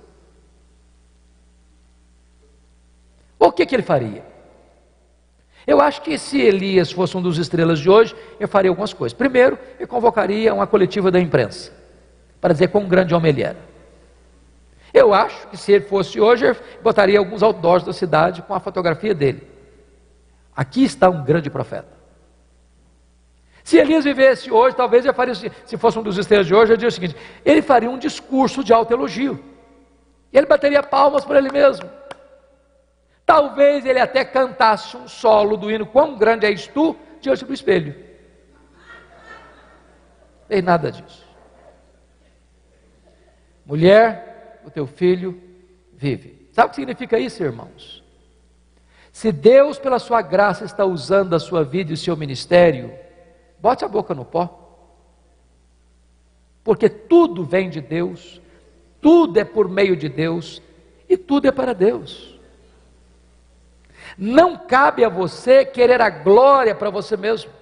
O que, que ele faria? Eu acho que se Elias fosse um dos estrelas de hoje, eu faria algumas coisas. Primeiro, eu convocaria uma coletiva da imprensa, para dizer quão grande homem ele era. Eu acho que se ele fosse hoje, eu botaria alguns outdoors da cidade com a fotografia dele. Aqui está um grande profeta. Se Elias vivesse hoje, talvez ele faria, se fosse um dos estrelas de hoje, eu diria o seguinte: ele faria um discurso de alto elogio. Ele bateria palmas para ele mesmo. Talvez ele até cantasse um solo do hino Quão grande és tu diante do espelho. Tem nada disso. Mulher, o teu filho vive. Sabe o que significa isso, irmãos? Se Deus, pela sua graça, está usando a sua vida e o seu ministério, bote a boca no pó. Porque tudo vem de Deus, tudo é por meio de Deus e tudo é para Deus. Não cabe a você querer a glória para você mesmo.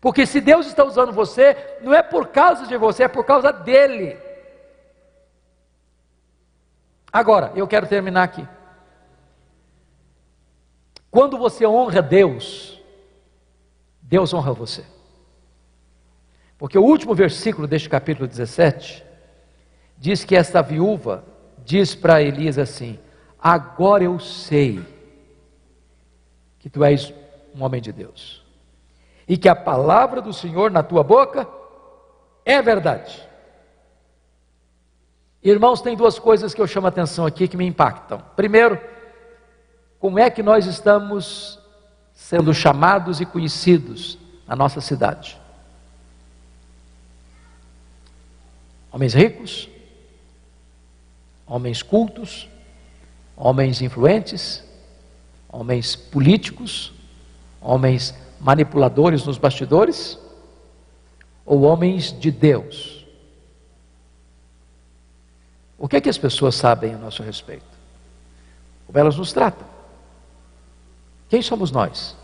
Porque se Deus está usando você, não é por causa de você, é por causa dele. Agora, eu quero terminar aqui. Quando você honra Deus, Deus honra você. Porque o último versículo deste capítulo 17 diz que esta viúva diz para Elias assim: Agora eu sei que tu és um homem de Deus, e que a palavra do Senhor na tua boca é verdade. Irmãos, tem duas coisas que eu chamo a atenção aqui que me impactam. Primeiro, como é que nós estamos sendo chamados e conhecidos na nossa cidade? Homens ricos, homens cultos, homens influentes, homens políticos, homens manipuladores nos bastidores, ou homens de Deus? O que é que as pessoas sabem a nosso respeito? Como elas nos tratam? Quem somos nós?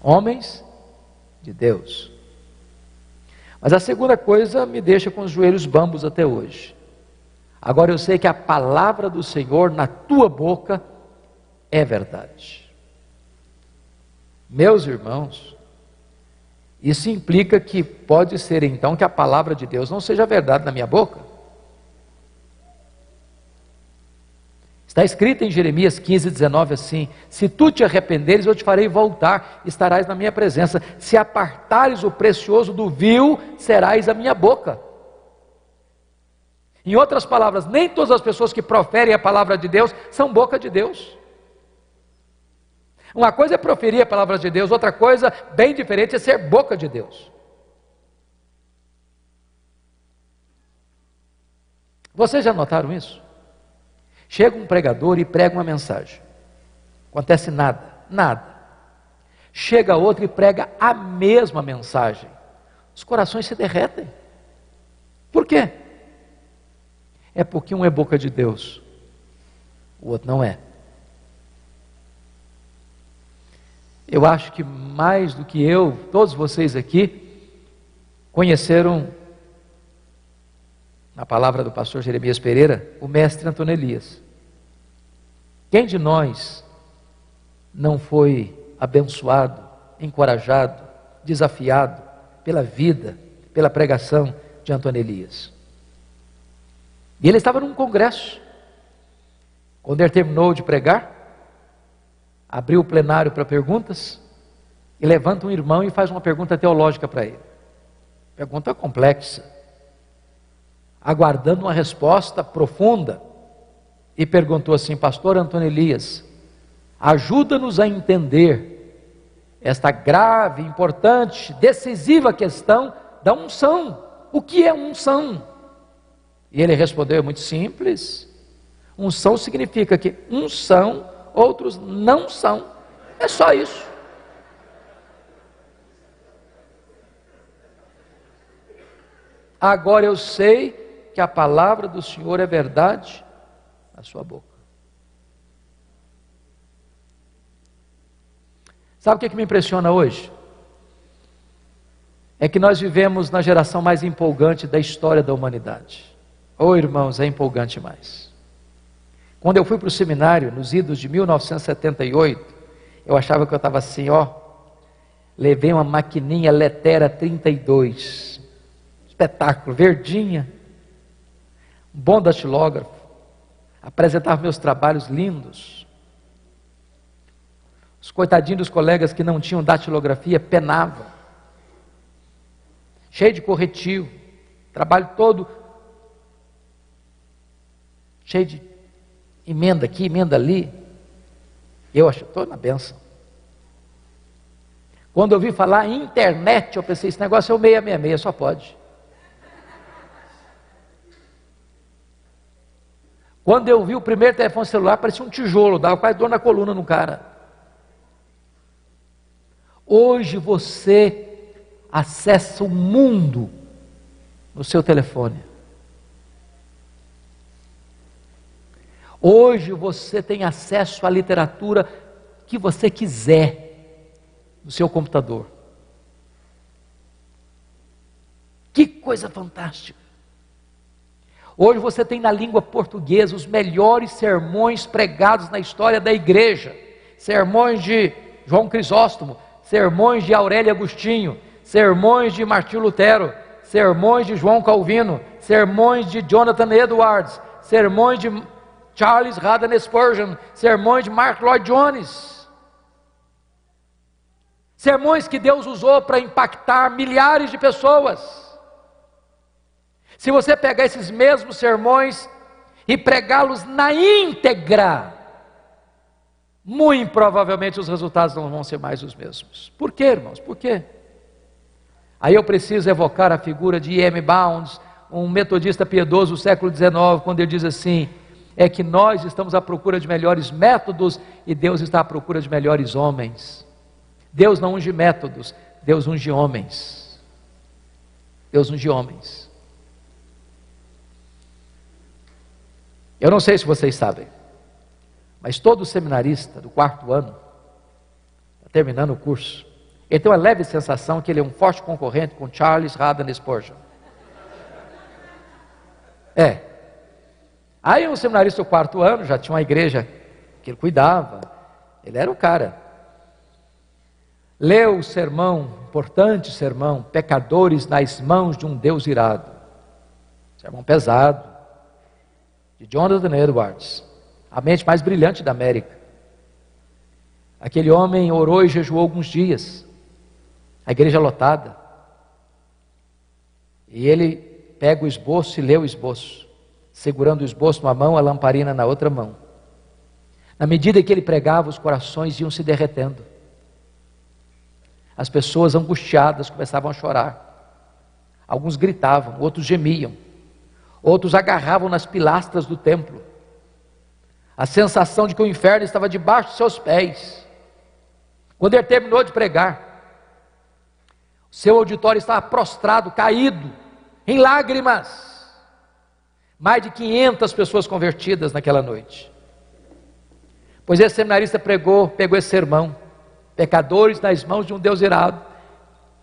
Homens de Deus. Mas a segunda coisa me deixa com os joelhos bambos até hoje. Agora eu sei que a palavra do Senhor na tua boca é verdade. Meus irmãos, isso implica que pode ser então que a palavra de Deus não seja verdade na minha boca. Está escrito em Jeremias 15, 19 assim: Se tu te arrependeres, eu te farei voltar, estarás na minha presença. Se apartares o precioso do vil, serás a minha boca. Em outras palavras, nem todas as pessoas que proferem a palavra de Deus são boca de Deus. Uma coisa é proferir a palavra de Deus, outra coisa, bem diferente, é ser boca de Deus. Vocês já notaram isso? Chega um pregador e prega uma mensagem. Acontece nada, nada. Chega outro e prega a mesma mensagem. Os corações se derretem. Por quê? é porque um é boca de Deus, o outro não é. Eu acho que mais do que eu, todos vocês aqui, conheceram, na palavra do pastor Jeremias Pereira, o mestre Antônio Elias. Quem de nós não foi abençoado, encorajado, desafiado pela vida, pela pregação de Antônio Elias? E ele estava num congresso. Quando ele terminou de pregar, abriu o plenário para perguntas e levanta um irmão e faz uma pergunta teológica para ele. Pergunta complexa. Aguardando uma resposta profunda. E perguntou assim: Pastor Antônio Elias, ajuda-nos a entender esta grave, importante, decisiva questão da unção. O que é unção? E ele respondeu: é muito simples. Unção significa que uns são, outros não são. É só isso. Agora eu sei que a palavra do Senhor é verdade na sua boca. Sabe o que, é que me impressiona hoje? É que nós vivemos na geração mais empolgante da história da humanidade. Oh, irmãos, é empolgante mais. Quando eu fui para o seminário, nos idos de 1978, eu achava que eu estava assim, ó. Levei uma maquininha Letera 32. Espetáculo, verdinha. Bom datilógrafo. Apresentava meus trabalhos lindos. Os coitadinhos dos colegas que não tinham datilografia penavam. Cheio de corretivo. Trabalho todo cheio de emenda aqui, emenda ali. Eu acho, estou na benção. Quando eu vi falar internet, eu pensei, esse negócio é o 666, só pode. Quando eu vi o primeiro telefone celular, parecia um tijolo, dava quase dor na coluna no cara. Hoje você acessa o mundo no seu telefone. Hoje você tem acesso à literatura que você quiser no seu computador. Que coisa fantástica! Hoje você tem na língua portuguesa os melhores sermões pregados na história da igreja: sermões de João Crisóstomo, sermões de Aurélio Agostinho, sermões de Martinho Lutero, sermões de João Calvino, sermões de Jonathan Edwards, sermões de Charles Haddon Spurgeon, sermões de Mark Lloyd Jones. Sermões que Deus usou para impactar milhares de pessoas. Se você pegar esses mesmos sermões e pregá-los na íntegra, muito provavelmente os resultados não vão ser mais os mesmos. Por quê, irmãos? Por quê? Aí eu preciso evocar a figura de E.M. Bounds, um metodista piedoso do século XIX, quando ele diz assim: é que nós estamos à procura de melhores métodos e Deus está à procura de melhores homens. Deus não unge métodos, Deus unge homens. Deus unge homens. Eu não sei se vocês sabem, mas todo seminarista do quarto ano, tá terminando o curso, ele tem uma leve sensação que ele é um forte concorrente com Charles Haddon Spurgeon. É. Aí um seminarista do quarto ano, já tinha uma igreja que ele cuidava, ele era o cara. Leu o sermão, importante sermão, pecadores nas mãos de um Deus irado. Sermão pesado, de Jonathan Edwards, a mente mais brilhante da América. Aquele homem orou e jejuou alguns dias, a igreja lotada. E ele pega o esboço e lê o esboço, segurando o esboço numa mão, a lamparina na outra mão. Na medida que ele pregava, os corações iam se derretendo. As pessoas angustiadas começavam a chorar. Alguns gritavam, outros gemiam, outros agarravam nas pilastras do templo. A sensação de que o inferno estava debaixo de seus pés. Quando ele terminou de pregar, seu auditório estava prostrado, caído, em lágrimas. Mais de 500 pessoas convertidas naquela noite. Pois esse seminarista pregou, pegou esse sermão, pecadores nas mãos de um Deus irado,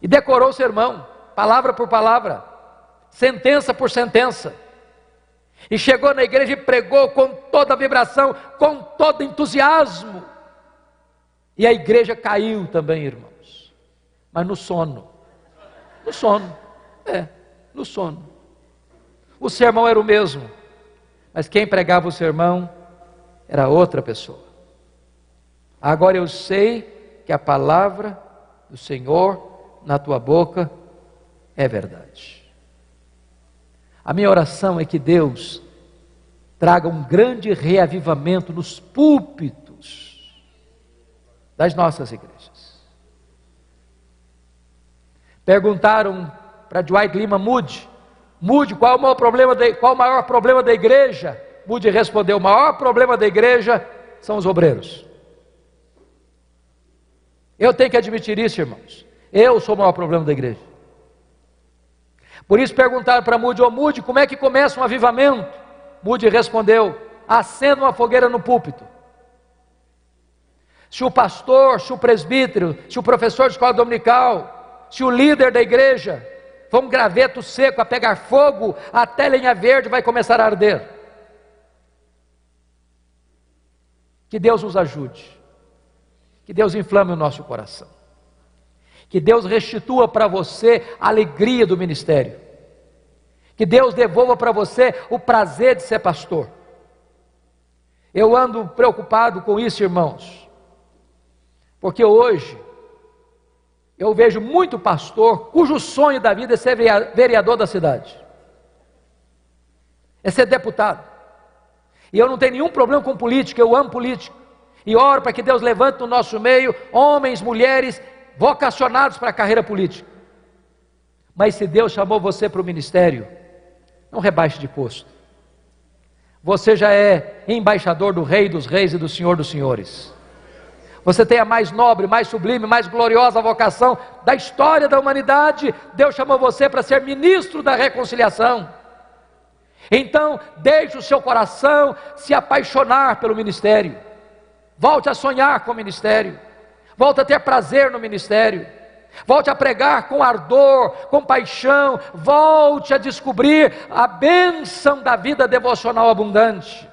e decorou o sermão, palavra por palavra, sentença por sentença. E chegou na igreja e pregou com toda a vibração, com todo entusiasmo. E a igreja caiu também, irmãos, mas no sono. No sono, é, no sono. O sermão era o mesmo, mas quem pregava o sermão era outra pessoa. Agora eu sei que a palavra do Senhor na tua boca é verdade. A minha oração é que Deus traga um grande reavivamento nos púlpitos das nossas igrejas. Perguntaram para Dwight Lima Moody, Moody, qual é o maior problema da, qual o maior problema da igreja? Moody respondeu: o maior problema da igreja são os obreiros. Eu tenho que admitir isso, irmãos. Eu sou o maior problema da igreja. Por isso perguntaram para Moody, ô oh, Moody, como é que começa um avivamento? Moody respondeu, acenda uma fogueira no púlpito. Se o pastor, se o presbítero, se o professor de escola dominical, se o líder da igreja for um graveto seco a pegar fogo, até lenha verde vai começar a arder. Que Deus nos ajude. Que Deus inflame o nosso coração. Que Deus restitua para você a alegria do ministério. Que Deus devolva para você o prazer de ser pastor. Eu ando preocupado com isso, irmãos, porque hoje eu vejo muito pastor cujo sonho da vida é ser vereador da cidade, é ser deputado. E eu não tenho nenhum problema com política, eu amo política. E oro para que Deus levante no nosso meio homens, mulheres vocacionados para a carreira política. Mas se Deus chamou você para o ministério, não rebaixe de posto. Você já é embaixador do Rei dos Reis e do Senhor dos Senhores. Você tem a mais nobre, mais sublime, mais gloriosa vocação da história da humanidade. Deus chamou você para ser ministro da reconciliação. Então, deixe o seu coração se apaixonar pelo ministério. Volte a sonhar com o ministério. Volte a ter prazer no ministério. Volte a pregar com ardor, com paixão. Volte a descobrir a bênção da vida devocional abundante.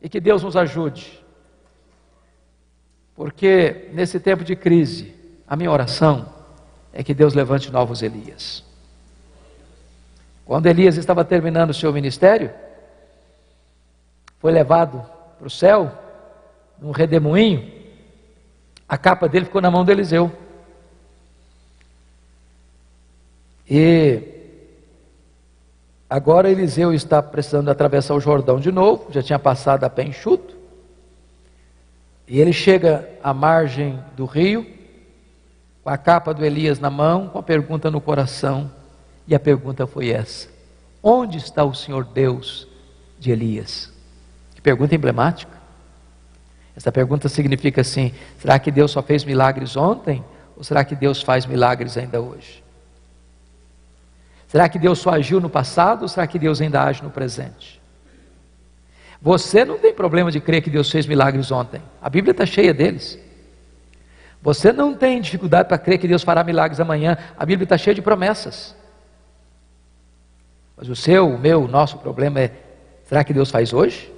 E que Deus nos ajude. Porque nesse tempo de crise, a minha oração é que Deus levante novos Elias. Quando Elias estava terminando o seu ministério, foi levado para o céu, num redemoinho, a capa dele ficou na mão de Eliseu. E agora Eliseu está precisando atravessar o Jordão de novo, já tinha passado a pé enxuto. E ele chega à margem do rio, com a capa do Elias na mão, com a pergunta no coração. E a pergunta foi essa: Onde está o Senhor Deus de Elias? Que pergunta emblemática. Essa pergunta significa assim: será que Deus só fez milagres ontem? Ou será que Deus faz milagres ainda hoje? Será que Deus só agiu no passado ou será que Deus ainda age no presente? Você não tem problema de crer que Deus fez milagres ontem. A Bíblia está cheia deles. Você não tem dificuldade para crer que Deus fará milagres amanhã. A Bíblia está cheia de promessas. Mas o seu, o meu, o nosso problema é: será que Deus faz hoje?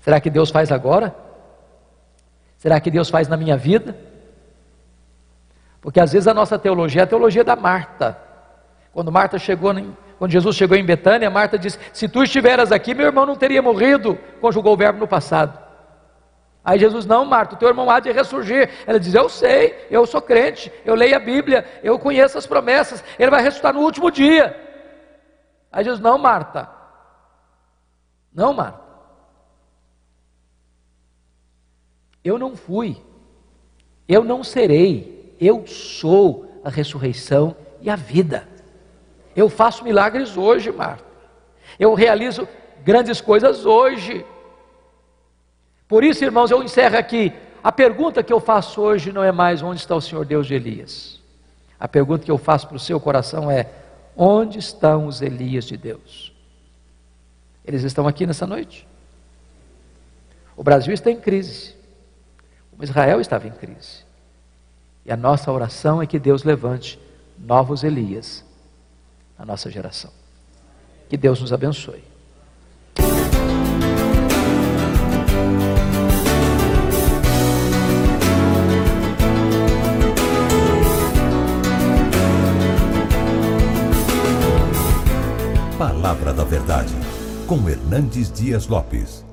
Será que Deus faz agora? Será que Deus faz na minha vida? Porque às vezes a nossa teologia é a teologia da Marta. Quando Marta chegou, quando Jesus chegou em Betânia, Marta disse: Se tu estiveras aqui, meu irmão não teria morrido. Conjugou o verbo no passado. Aí Jesus, não, Marta, teu irmão há de ressurgir. Ela diz: Eu sei, eu sou crente, eu leio a Bíblia, eu conheço as promessas, ele vai ressuscitar no último dia. Aí Jesus, não, Marta, não, Marta. Eu não fui, eu não serei, eu sou a ressurreição e a vida. Eu faço milagres hoje, Marta. Eu realizo grandes coisas hoje. Por isso, irmãos, eu encerro aqui. A pergunta que eu faço hoje não é mais onde está o Senhor Deus de Elias. A pergunta que eu faço para o seu coração é: onde estão os Elias de Deus? Eles estão aqui nessa noite. O Brasil está em crise. Israel estava em crise. E a nossa oração é que Deus levante novos Elias a nossa geração. Que Deus nos abençoe. Palavra da Verdade, com Hernandes Dias Lopes.